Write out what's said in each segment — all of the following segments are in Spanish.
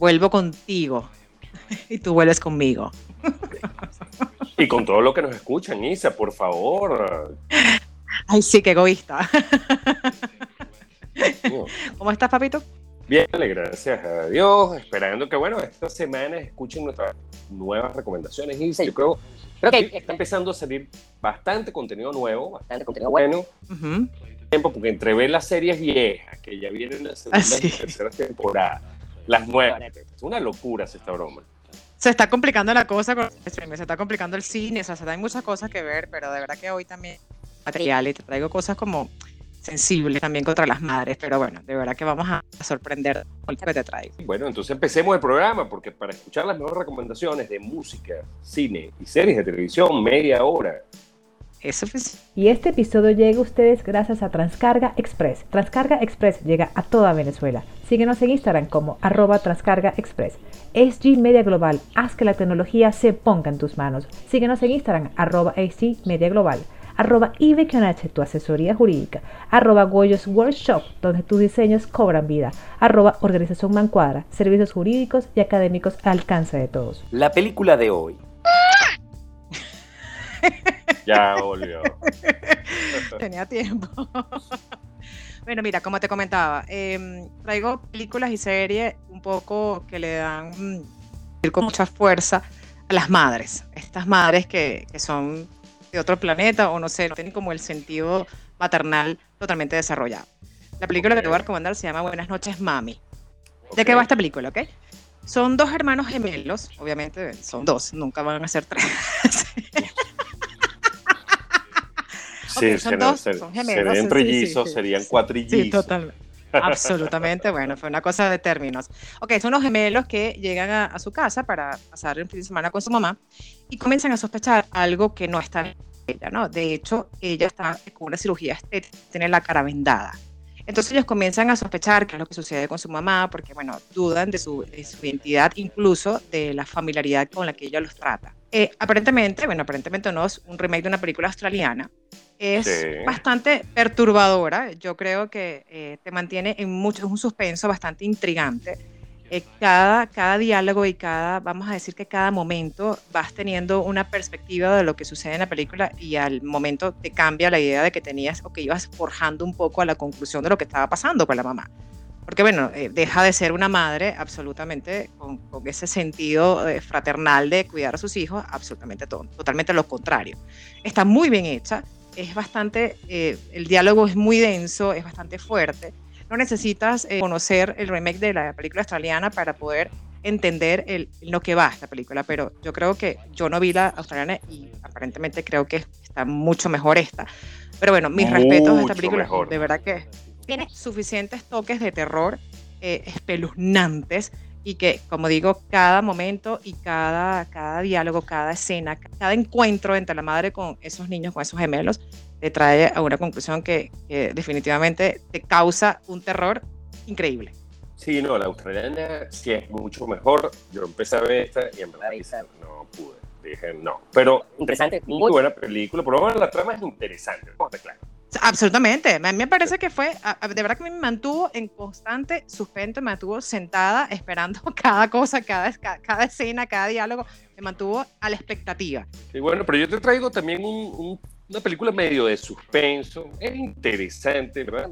Vuelvo contigo y tú vuelves conmigo. Y con todo lo que nos escuchan, Isa, por favor. Ay, sí, qué egoísta. ¿Cómo estás, papito? Bien, gracias a Dios. Esperando que, bueno, esta semana escuchen nuestras nuevas recomendaciones. Isa, yo creo, creo que está empezando a salir bastante contenido nuevo, bastante contenido bueno. Tiempo, porque entre ver las series viejas, que ya vienen la segunda y tercera temporada, las nuevas. Es una locura esta broma. Se está complicando la cosa con se está complicando el cine, o sea, hay muchas cosas que ver, pero de verdad que hoy también material y te traigo cosas como sensibles también contra las madres, pero bueno, de verdad que vamos a sorprender con lo que te traigo. Bueno, entonces empecemos el programa, porque para escuchar las mejores recomendaciones de música, cine y series de televisión, media hora, eso es. Y este episodio llega a ustedes gracias a Transcarga Express. Transcarga Express llega a toda Venezuela. Síguenos en Instagram como arroba Transcarga Express. SG Media Global, haz que la tecnología se ponga en tus manos. Síguenos en Instagram arroba SG Media Global. Arroba tu asesoría jurídica. Arroba Goyos Workshop, donde tus diseños cobran vida. Arroba Organización Mancuadra, servicios jurídicos y académicos al alcance de todos. La película de hoy ya volvió. Tenía tiempo. bueno, mira, como te comentaba, em, traigo películas y series un poco que le dan mm, con mucha fuerza a las madres. Estas madres que, son de otro planeta o no sé, no tienen como el sentido maternal totalmente desarrollado. La película que te voy a recomendar se llama Buenas noches, mami. ¿De qué va esta película, ok? Son dos hermanos gemelos, obviamente son dos, nunca van a ser tres. Sí, son dos, son gemelos. Serían trillizos, serían cuatrillizos. Sí, total. Absolutamente, bueno, fue una cosa de términos. Ok, son los gemelos que llegan a, su casa para pasar el fin de semana con su mamá y comienzan a sospechar algo que no está en ella, ¿no? De hecho, ella está con una cirugía estética, tiene la cara vendada. Entonces ellos comienzan a sospechar qué es lo que sucede con su mamá, porque, bueno, dudan de su, identidad, incluso de la familiaridad con la que ella los trata. Eh, aparentemente, bueno, aparentemente no es un remake de una película australiana, es bastante perturbadora. Yo creo que eh, te mantiene en mucho, es un suspenso bastante intrigante. Eh, cada, cada diálogo y cada, vamos a decir que cada momento vas teniendo una perspectiva de lo que sucede en la película y al momento te cambia la idea de que tenías o que ibas forjando un poco a la conclusión de lo que estaba pasando con la mamá. Porque bueno, eh, deja de ser una madre absolutamente con, con ese sentido fraternal de cuidar a sus hijos, absolutamente todo, totalmente lo contrario. Está muy bien hecha es bastante, eh, el diálogo es muy denso, es bastante fuerte. No necesitas eh, conocer el remake de la película australiana para poder entender el, lo que va esta película, pero yo creo que yo no vi la australiana y aparentemente creo que está mucho mejor esta. Pero bueno, mis respetos a esta película, de verdad que tiene suficientes toques de terror eh, espeluznantes y que, como digo, cada momento y cada, cada diálogo, cada escena, cada encuentro entre la madre con esos niños, con esos gemelos, te trae a una conclusión que, definitivamente te causa un terror increíble. Sí, no, la australiana sí es mucho mejor. Yo empecé a ver esta y en verdad no pude. Dije no. Pero interesante, muy buena película. Por lo menos la trama es interesante, claro. Absolutamente. A mí me parece que fue, de verdad que me mantuvo en constante suspenso, me mantuvo sentada esperando cada cosa, cada, cada escena, cada diálogo, me mantuvo a la expectativa. Y bueno, pero yo te traigo también una película medio de suspenso, es interesante, ¿verdad?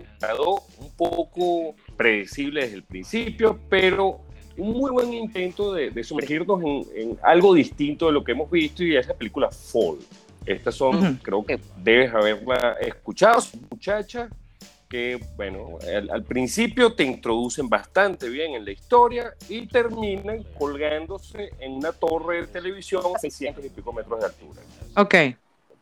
Un poco predecible desde el principio, pero un muy buen intento de, sumergirnos en, en, algo distinto de lo que hemos visto y es la película Fall. Estas son, creo que debes haberla escuchado, muchacha, que, bueno, al, principio te introducen bastante bien en la historia y terminan colgándose en una torre de televisión a 600 y pico metros de altura. Ok.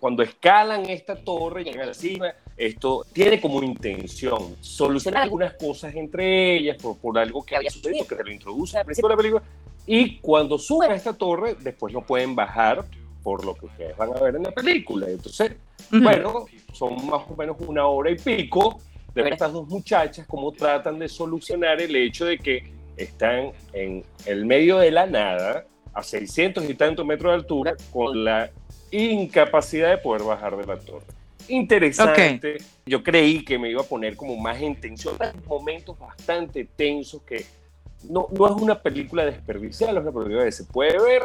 Cuando escalan esta torre, llegan a la cima, esto tiene como intención solucionar algunas cosas entre ellas por, por algo que había sucedido, que se lo introduce al principio de la película. Y cuando suben a esta torre, después no pueden bajar por lo que ustedes van a ver en la película. Entonces, bueno, son más o menos una hora y pico de ver estas dos muchachas cómo tratan de solucionar el hecho de que están en el medio de la nada, a 600 y tantos metros de altura, con la incapacidad de poder bajar de la torre interesante. Yo creí que me iba a poner como más en tensión. Momentos bastante tensos que no, no es una película desperdiciada, es una película que se puede ver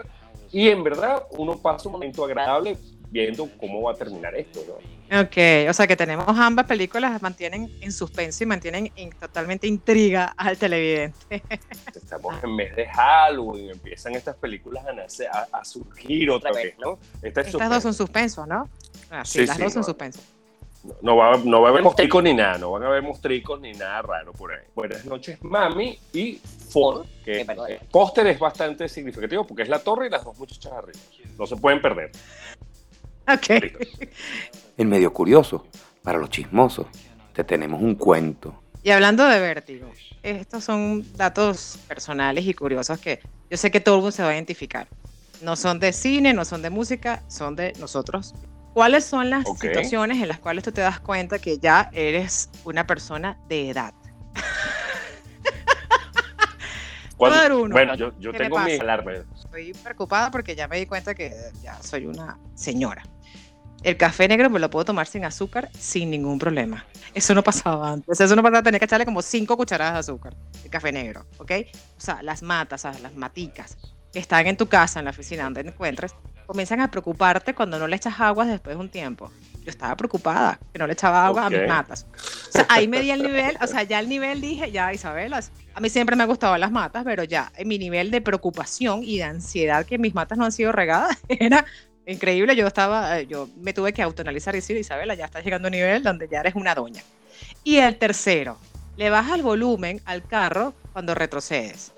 y en verdad uno pasa un momento agradable viendo cómo va a terminar esto. ¿no? Ok, o sea que tenemos ambas películas, mantienen en suspenso y mantienen en totalmente intriga al televidente. Estamos en mes de Halloween, empiezan estas películas a, a, surgir otra vez, ¿no? Estas dos son suspenso, ¿no? Ah, sí, las dos son suspenso. No, va, no va a haber mostricos ni nada, no van a haber mostricos ni nada raro por ahí. Buenas noches, Mami y Ford, que el póster es bastante significativo porque es la torre y las dos muchachas arriba. No se pueden perder. Ok. En medio curioso, para los chismosos, te tenemos un cuento. Y hablando de vértigo, estos son datos personales y curiosos que yo sé que todo el mundo se va a identificar. No son de cine, no son de música, son de nosotros. ¿Cuáles son las situaciones en las cuales tú te das cuenta que ya eres una persona de edad? Bueno, yo, yo tengo mi alarma. Estoy preocupada porque ya me di cuenta que ya soy una señora. El café negro me lo puedo tomar sin azúcar sin ningún problema. Eso no pasaba antes. Eso no pasaba, tenía que echarle como cinco cucharadas de azúcar. El café negro, ¿ok? O sea, las matas, las maticas que están en tu casa, en la oficina donde te encuentres, comienzan a preocuparte cuando no le echas agua después de un tiempo. Yo estaba preocupada que no le echaba agua a mis matas. O sea, ahí me di el nivel, o sea, ya el nivel dije, ya Isabel, a mí siempre me han gustado las matas, pero ya en mi nivel de preocupación y de ansiedad que mis matas no han sido regadas era increíble. Yo estaba, eh, yo me tuve que autoanalizar y decir, Isabela, ya estás llegando a un nivel donde ya eres una doña. Y el tercero, le bajas el volumen al carro cuando retrocedes.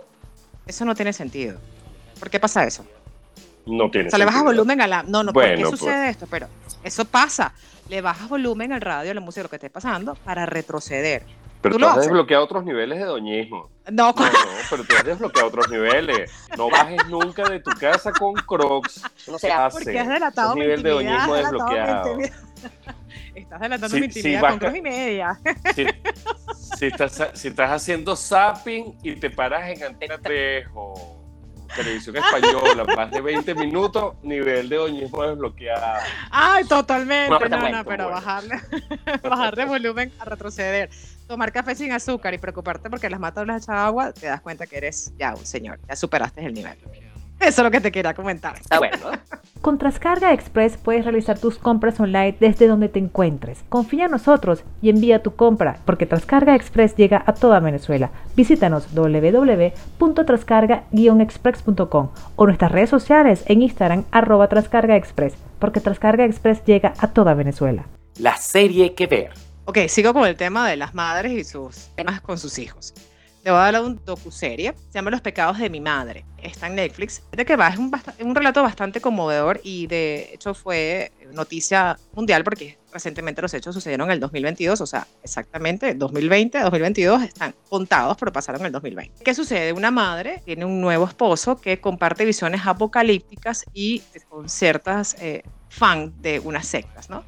Eso no tiene sentido. ¿Por qué pasa eso? No tiene O sea, le bajas volumen a la... No, no, ¿por qué sucede pues. esto? Pero eso pasa. Le bajas volumen al radio, a la música, lo que esté pasando, para retroceder. Pero tú, has desbloqueado otros niveles de doñismo. No, no, pero tú has desbloqueado otros niveles. No bajes nunca de tu casa con Crocs. No se hace. Porque has delatado mi nivel de doñismo desbloqueado. Estás delatando mi intimidad con Crocs y media. Si, estás, si estás haciendo zapping y te paras en Antena Trejo televisión española, más de 20 minutos, nivel de doñismo desbloqueado. Ay, totalmente, no, no, pero bajarle, bajarle volumen a retroceder. Tomar café sin azúcar y preocuparte porque las matas las echado agua, te das cuenta que eres ya un señor, ya superaste el nivel. Eso es lo que te quería comentar. Está bueno. Con Trascarga Express puedes realizar tus compras online desde donde te encuentres. Confía en nosotros y envía tu compra, porque Trascarga Express llega a toda Venezuela. Visítanos www.trascarga-express.com o nuestras redes sociales en Instagram arroba Trascarga Express, porque Trascarga Express llega a toda Venezuela. La serie que ver. Ok, sigo con el tema de las madres y sus temas con sus hijos. Te voy a hablar de un docuserie, se llama Los pecados de mi madre. Está en Netflix. De que va, es un, un, relato bastante conmovedor y de hecho fue noticia mundial porque recientemente los hechos sucedieron en el 2022, o sea, exactamente 2020, 2022 están contados, pero pasaron en el 2020. ¿Qué sucede? Una madre tiene un nuevo esposo que comparte visiones apocalípticas y con ciertas eh, fan de unas sectas, ¿no?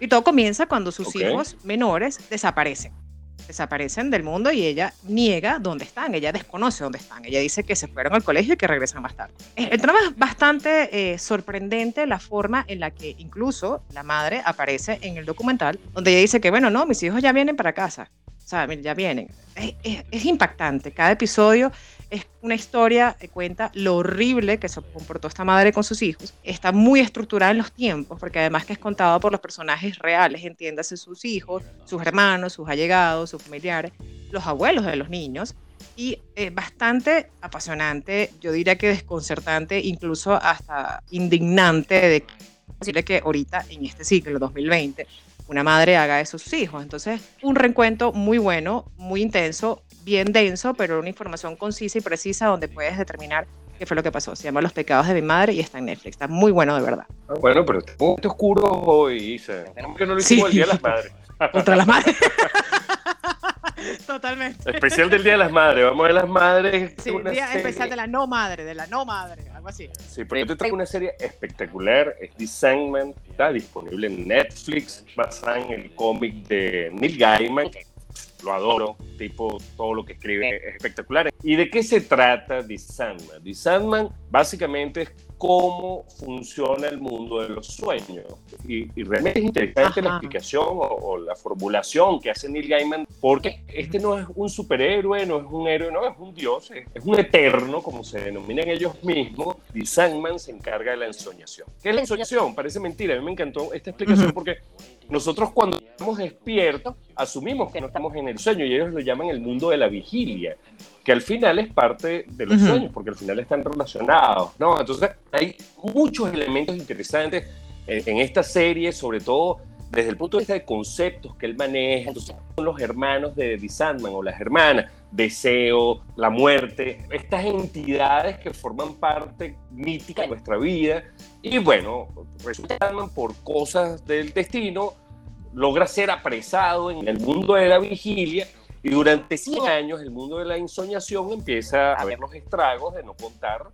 Y todo comienza cuando sus hijos menores desaparecen desaparecen del mundo y ella niega dónde están, ella desconoce dónde están, ella dice que se fueron al colegio y que regresan más tarde. El drama es bastante eh, sorprendente la forma en la que incluso la madre aparece en el documental, donde ella dice que, bueno, no, mis hijos ya vienen para casa, o sea, ya vienen. es impactante, cada episodio es una historia que cuenta lo horrible que se comportó esta madre con sus hijos. Está muy estructurada en los tiempos, porque además que es contado por los personajes reales, entiéndase sus hijos, sus hermanos, sus allegados, sus familiares, los abuelos de los niños. Y es bastante apasionante, yo diría que desconcertante, incluso hasta indignante de que ahorita en este ciclo 2020 una madre haga eso a sus hijos. Entonces, un reencuentro muy bueno, muy intenso, bien denso, pero una información concisa y precisa donde puedes determinar qué fue lo que pasó. Se llama Los pecados de mi madre y está en Netflix. Está muy bueno, de verdad. Bueno, pero está muy oscuro hoy, Isa. que no lo hicimos el Día de las Madres. Contra las madres. Totalmente. Especial del Día de las Madres. Vamos a ver las madres. Sí, una día serie- especial de la no madre, de la no madre, algo así. Sí, pero yo te traigo una serie espectacular. Es The Sandman. Está disponible en Netflix. Basada en el cómic de Neil Gaiman. Lo adoro. Tipo, todo lo que escribe es espectacular. ¿Y de qué se trata The Sandman? The Sandman básicamente es cómo funciona el mundo de los sueños. Y, y realmente es interesante la Ajá. explicación o, o la formulación que hace Neil Gaiman, porque este no es un superhéroe, no es un héroe, no, es un dios, es, es un eterno, como se denominan ellos mismos. Y Sandman se encarga de la ensoñación. ¿Qué es la ensoñación? Parece mentira. A mí me encantó esta explicación Ujú. porque nosotros cuando estamos despiertos asumimos que no estamos en el sueño y ellos lo llaman el mundo de la vigilia que al final es parte de los sueños, porque al final están relacionados, ¿no? Entonces hay muchos elementos interesantes en, en esta serie, sobre todo desde el punto de vista de conceptos que él maneja. Entonces, son los hermanos de The Sandman o las hermanas, Deseo, la muerte, estas entidades que forman parte mítica de nuestra vida. Y bueno, resulta que Sandman, por cosas del destino, logra ser apresado en el mundo de la vigilia y durante 100 años el mundo de la ensoñación empieza a ver los estragos de no contar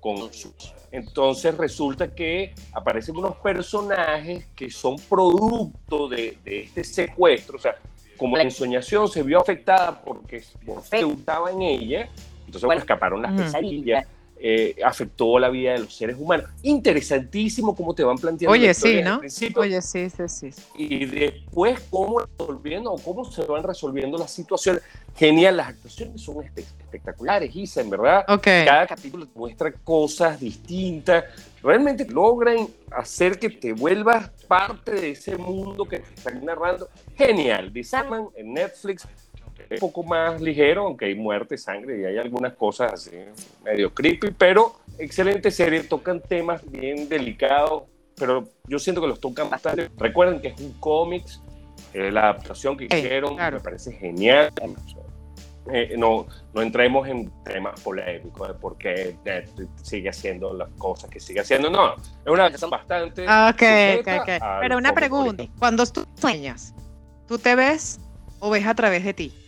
con sus. Entonces resulta que aparecen unos personajes que son producto de, de este secuestro, o sea, como la ensoñación se vio afectada porque Morfeo estaba en ella, entonces bueno, escaparon las pesadillas, eh, afectó la vida de los seres humanos. Interesantísimo cómo te van planteando. la Oye, sí, ¿no? Oye, sí, sí, sí. y después cómo resolviendo o cómo se van resolviendo las situaciones. Genial, las actuaciones son espe- espectaculares, Isa, en verdad. Ok. Cada capítulo te muestra cosas distintas. Realmente logran hacer que te vuelvas parte de ese mundo que te están narrando. Genial. The Sandman en Netflix. Un poco más ligero, aunque hay muerte, sangre y hay algunas cosas así medio creepy, pero excelente serie. Tocan temas bien delicados, pero yo siento que los tocan bastante. Recuerden que es un cómics, eh, la adaptación que hicieron claro. me parece genial. Eh, no, no entremos en temas polémicos de por qué Netflix sigue haciendo las cosas que sigue haciendo. No, es una adaptación bastante. Ok, ok, ok. Pero una pregunta. Cuando tú sueñas, ¿tú te ves o ves a través de ti?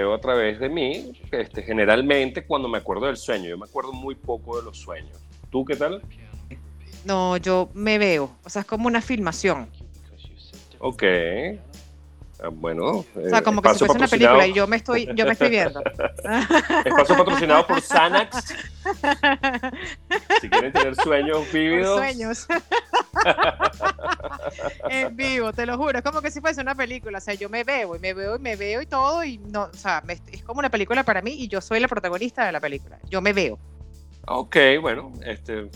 Veo a través de mí, este, generalmente cuando me acuerdo del sueño. Yo me acuerdo muy poco de los sueños. ¿Tú qué tal? No, yo me veo. O sea, es como una filmación. Ok. Ah, bueno. O sea, como que si fuese una película y yo me estoy, yo me estoy viendo. Espacio patrocinado por Xanax. Si quieren tener sueños Por vívidos. sueños. te lo juro. Es como que si fuese una película. O sea, yo me veo y me veo y me veo y todo. Y no, o sea, me- es como una película para mí y yo soy la protagonista de la película. Yo me veo. Ok, bueno, este,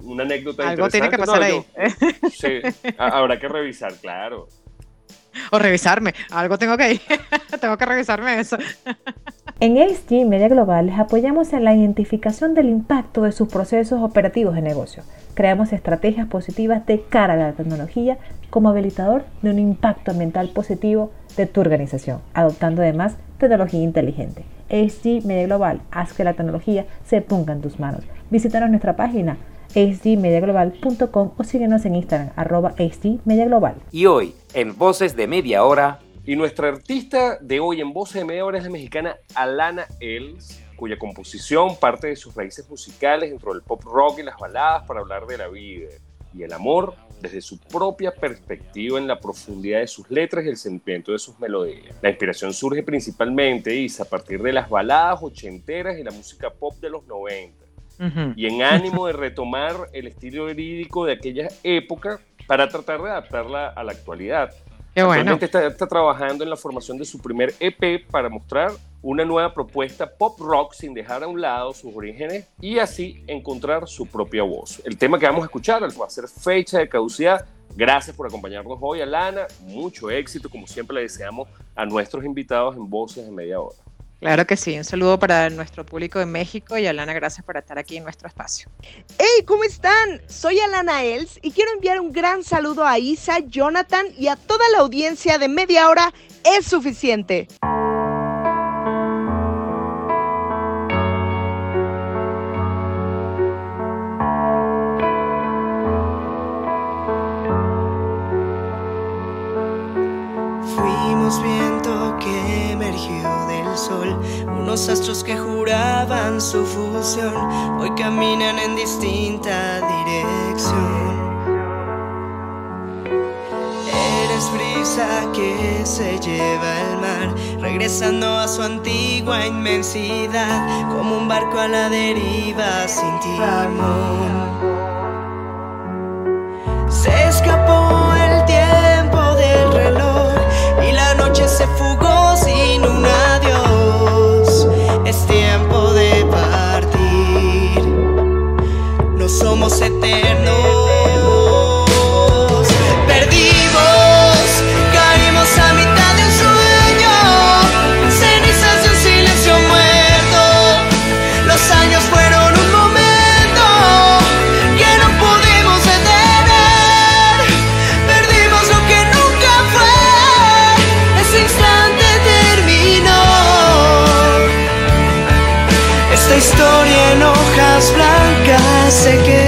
una anécdota Algo tiene que pasar ahí. Yo- sí, ha- habrá que revisar, claro. O revisarme. Algo tengo que ir. tengo que revisarme eso. En SG Media Global les apoyamos en la identificación del impacto de sus procesos operativos de negocio. Creamos estrategias positivas de cara a la tecnología como habilitador de un impacto ambiental positivo de tu organización, adoptando además tecnología inteligente. SG Media Global, haz que la tecnología se ponga en tus manos. Visítanos nuestra página sgmediaglobal.com o síguenos en Instagram arroba sgmediaglobal. Y hoy, en Voces de Media Hora, Y nuestra artista de hoy en Voces de Media Hora es la mexicana Alana Els, cuya composición parte de sus raíces musicales dentro del pop rock y las baladas para hablar de la vida y el amor desde su propia perspectiva en la profundidad de sus letras y el sentimiento de sus melodías. La inspiración surge principalmente, Isa, a partir de las baladas ochenteras y la música pop de los 90 Ujú. y en ánimo de retomar el estilo verídico de aquella época para tratar de adaptarla a la actualidad. Qué está, está trabajando en la formación de su primer EP para mostrar una nueva propuesta pop rock sin dejar a un lado sus orígenes y así encontrar su propia voz. El tema que vamos a escuchar va a ser Fecha de Caducidad. Gracias por acompañarnos hoy, Alana. Mucho éxito, como siempre le deseamos a nuestros invitados en Voces de Media Hora. Claro que sí. Un saludo para nuestro público en México y Alana, gracias por estar aquí en nuestro espacio. Hey, ¿cómo están? Soy Alana Els y quiero enviar un gran saludo a Isa, Jonathan y a toda la audiencia de media hora. Es suficiente. Los astros que juraban su fusión hoy caminan en distinta dirección. Eres brisa que se lleva el mar, regresando a su antigua inmensidad, como un barco a la deriva sin timón. Eternos. Perdimos, caímos a mitad de un sueño. Cenizas de un silencio muerto. Los años fueron un momento que no pudimos detener. Perdimos lo que nunca fue. Ese instante terminó. Esta historia en hojas blancas se quedó.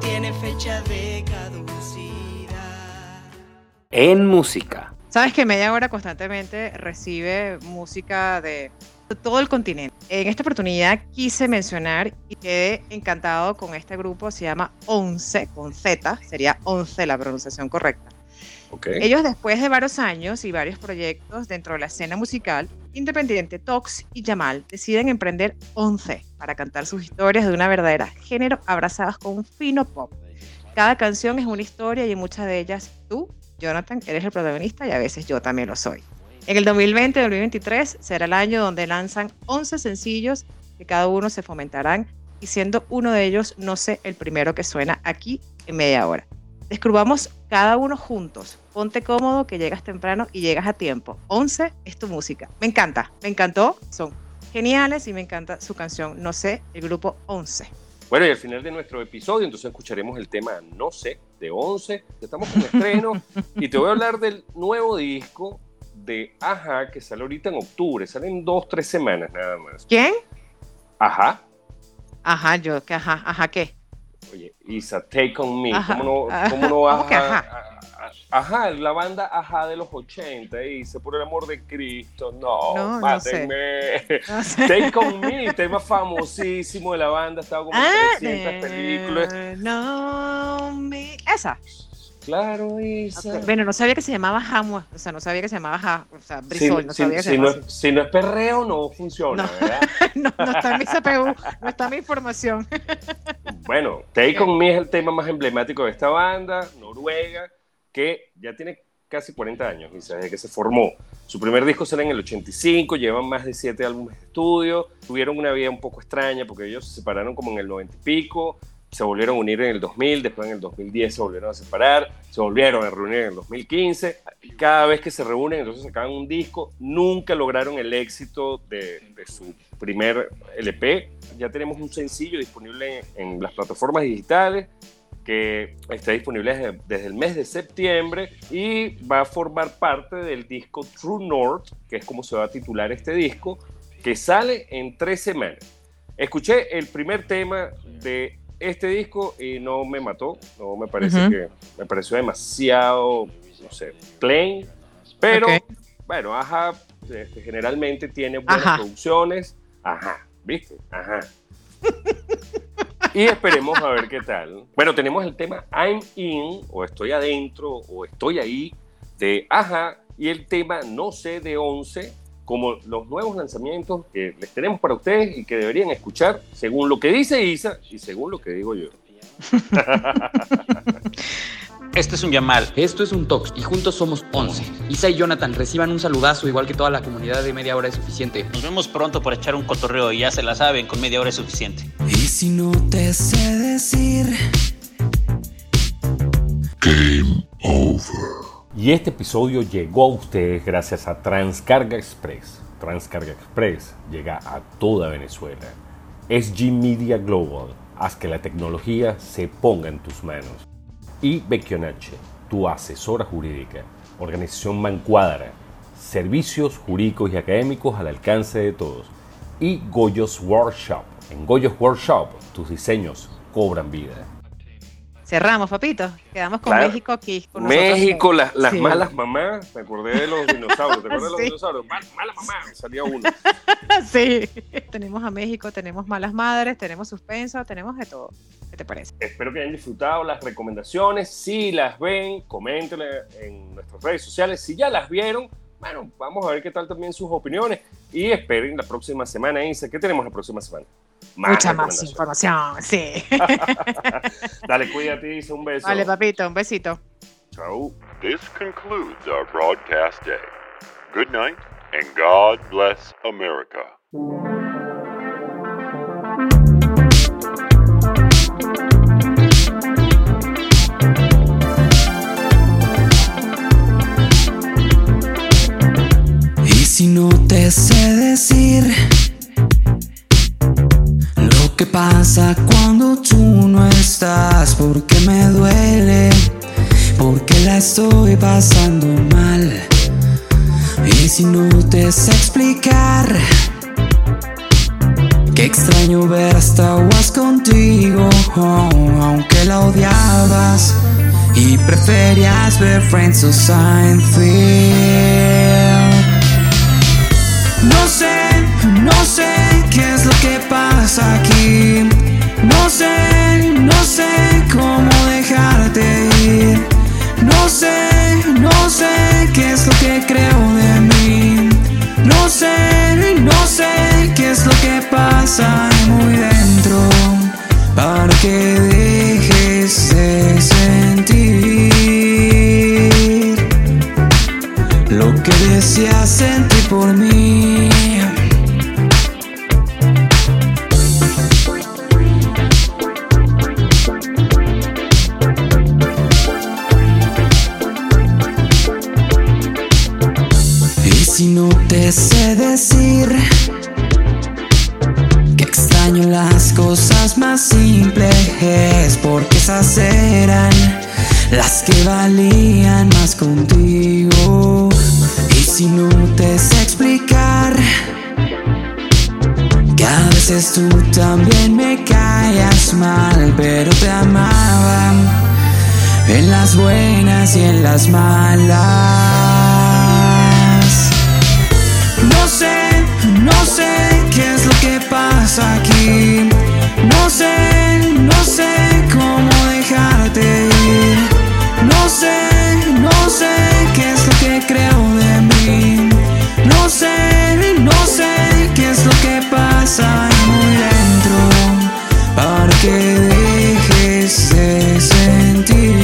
Tiene fecha de caducidad. En música. Sabes que Media Hora constantemente recibe música de todo el continente. En esta oportunidad quise mencionar y quedé encantado con este grupo, se llama Once, con Z, sería Once la pronunciación correcta. Ok. Ellos después de varios años y varios proyectos dentro de la escena musical, Independiente, Tox y Yamal deciden emprender Once para cantar sus historias de una verdadera género abrazadas con un fino pop. Cada canción es una historia y en muchas de ellas tú, Jonathan, eres el protagonista y a veces yo también lo soy. En el 2020-2023 será el año donde lanzan 11 sencillos que cada uno se fomentarán y siendo uno de ellos, no sé, el primero que suena aquí en media hora. Descubramos cada uno juntos. Ponte cómodo que llegas temprano y llegas a tiempo. 11 es tu música. Me encanta, me encantó. Son geniales y me encanta su canción, no sé, el grupo 11. Bueno, y al final de nuestro episodio, entonces escucharemos el tema No sé, de 11. Estamos con estreno y te voy a hablar del nuevo disco de Aja que sale ahorita en octubre. Sale en dos, tres semanas nada más. ¿Quién? Ajá. Ajá, yo, que ajá, ajá, ¿qué? Oye, Isa, Take On Me. Ajá. ¿Cómo no, cómo no ¿cómo que Aja? ajá? a- a- Ajá, la banda Ajá de los 80. Dice, por el amor de Cristo, no, No, no sé. mátenme. No. Take On Me, tema famosísimo de la banda. Estaba como en Ah, 300 películas. no me... Esa. Claro, Isa. Bueno, no sabía que se llamaba Jamua, o sea, no sabía que se llamaba Ja, o sea, Si, Brisol, no si- sabía que se si no llamaba es, si no es perreo, no funciona, No. ¿verdad? no está en mi CPU, no está mi información. Bueno, Take On Me es el tema más emblemático de esta banda, Noruega, que ya tiene casi 40 años, desde que se formó. Su primer disco sale en el 85, llevan más de 7 álbumes de estudio, tuvieron una vida un poco extraña porque ellos se separaron como en el 90 y pico, se volvieron a unir en el 2000, después en el 2010 se volvieron a separar, se volvieron a reunir en el 2015. Cada vez que se reúnen, entonces sacaban un disco, nunca lograron el éxito de, de su primer LP. Ya tenemos un sencillo disponible en, en las plataformas digitales que está disponible desde, desde el mes de septiembre y va a formar parte del disco True North, que es como se va a titular este disco, que sale en tres semanas. Escuché el primer tema de este disco y no me mató, no me parece que me pareció demasiado, no sé, plain, pero bueno, ajá, este, generalmente tiene buenas Ajá. producciones, ajá, ¿viste? Ajá. Y esperemos a ver qué tal. Bueno, tenemos el tema I'm In, o estoy adentro, o estoy ahí, de Aja, y el tema No sé de 11, como los nuevos lanzamientos que les tenemos para ustedes y que deberían escuchar según lo que dice Isa y según lo que digo yo. Esto es un Yamal. Esto es un Tox. Y juntos somos 11. Isa y Jonathan reciban un saludazo, igual que toda la comunidad de media hora es suficiente. Nos vemos pronto por echar un cotorreo y ya se la saben, con media hora es suficiente. Y si no te sé decir, Y este episodio llegó a ustedes gracias a Transcarga Express. Transcarga Express llega a toda Venezuela. SG Media Global, haz que la tecnología se ponga en tus manos. Y Becchionache, tu asesora jurídica, organización Mancuadra, servicios jurídicos y académicos al alcance de todos. Y Goyos Workshop. En Goyos Workshop, tus diseños cobran vida. Cerramos, papito. Quedamos con Claro. México aquí. con. México, las, las Sí. malas mamás. Me acordé de los dinosaurios. ¿Te acuerdas de los Sí. dinosaurios? Mal- mala mamá. Salía uno. Sí. Tenemos a México, tenemos malas madres, tenemos suspenso, tenemos de todo. ¿Qué te parece? Espero que hayan disfrutado las recomendaciones. Si las ven, coméntenle en nuestras redes sociales. Si ya las vieron, bueno, vamos a ver qué tal también sus opiniones. Y esperen la próxima semana, Insa. ¿Qué tenemos la próxima semana? Mucha más información, sí. Dale, cuídate, Isa. Un beso. Vale, papito, un besito. Chau. This concludes our broadcast day. Good night, and God bless America. Preferías ver Friends o Seinfeld. No sé, no sé qué es lo que pasa aquí. No sé, no sé cómo dejarte ir. No sé, no sé qué es lo que creo de mí. No sé, no sé qué es lo que pasa muy dentro para que dejes de sentir deseas sentir por mí. Y si no te sé decir que extraño las cosas más simples, porque esas eran las que valían más contigo. Si explicar que a veces tú también me callas mal, pero te amaba en las buenas y en las malas. No sé, no sé qué es lo que pasa aquí. No sé, no sé cómo dejarte ir. No sé, no sé qué es lo que creo No sé, no sé qué es lo que pasa muy dentro para que dejes de sentir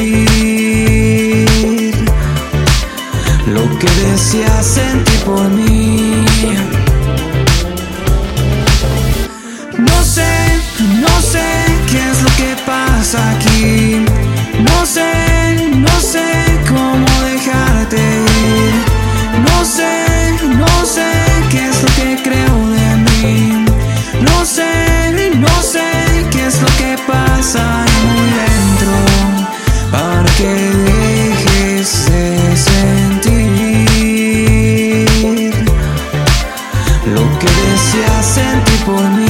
lo que deseas sentir por mí. Es lo que pasa muy dentro para que dejes de sentir lo que deseas sentir por mí.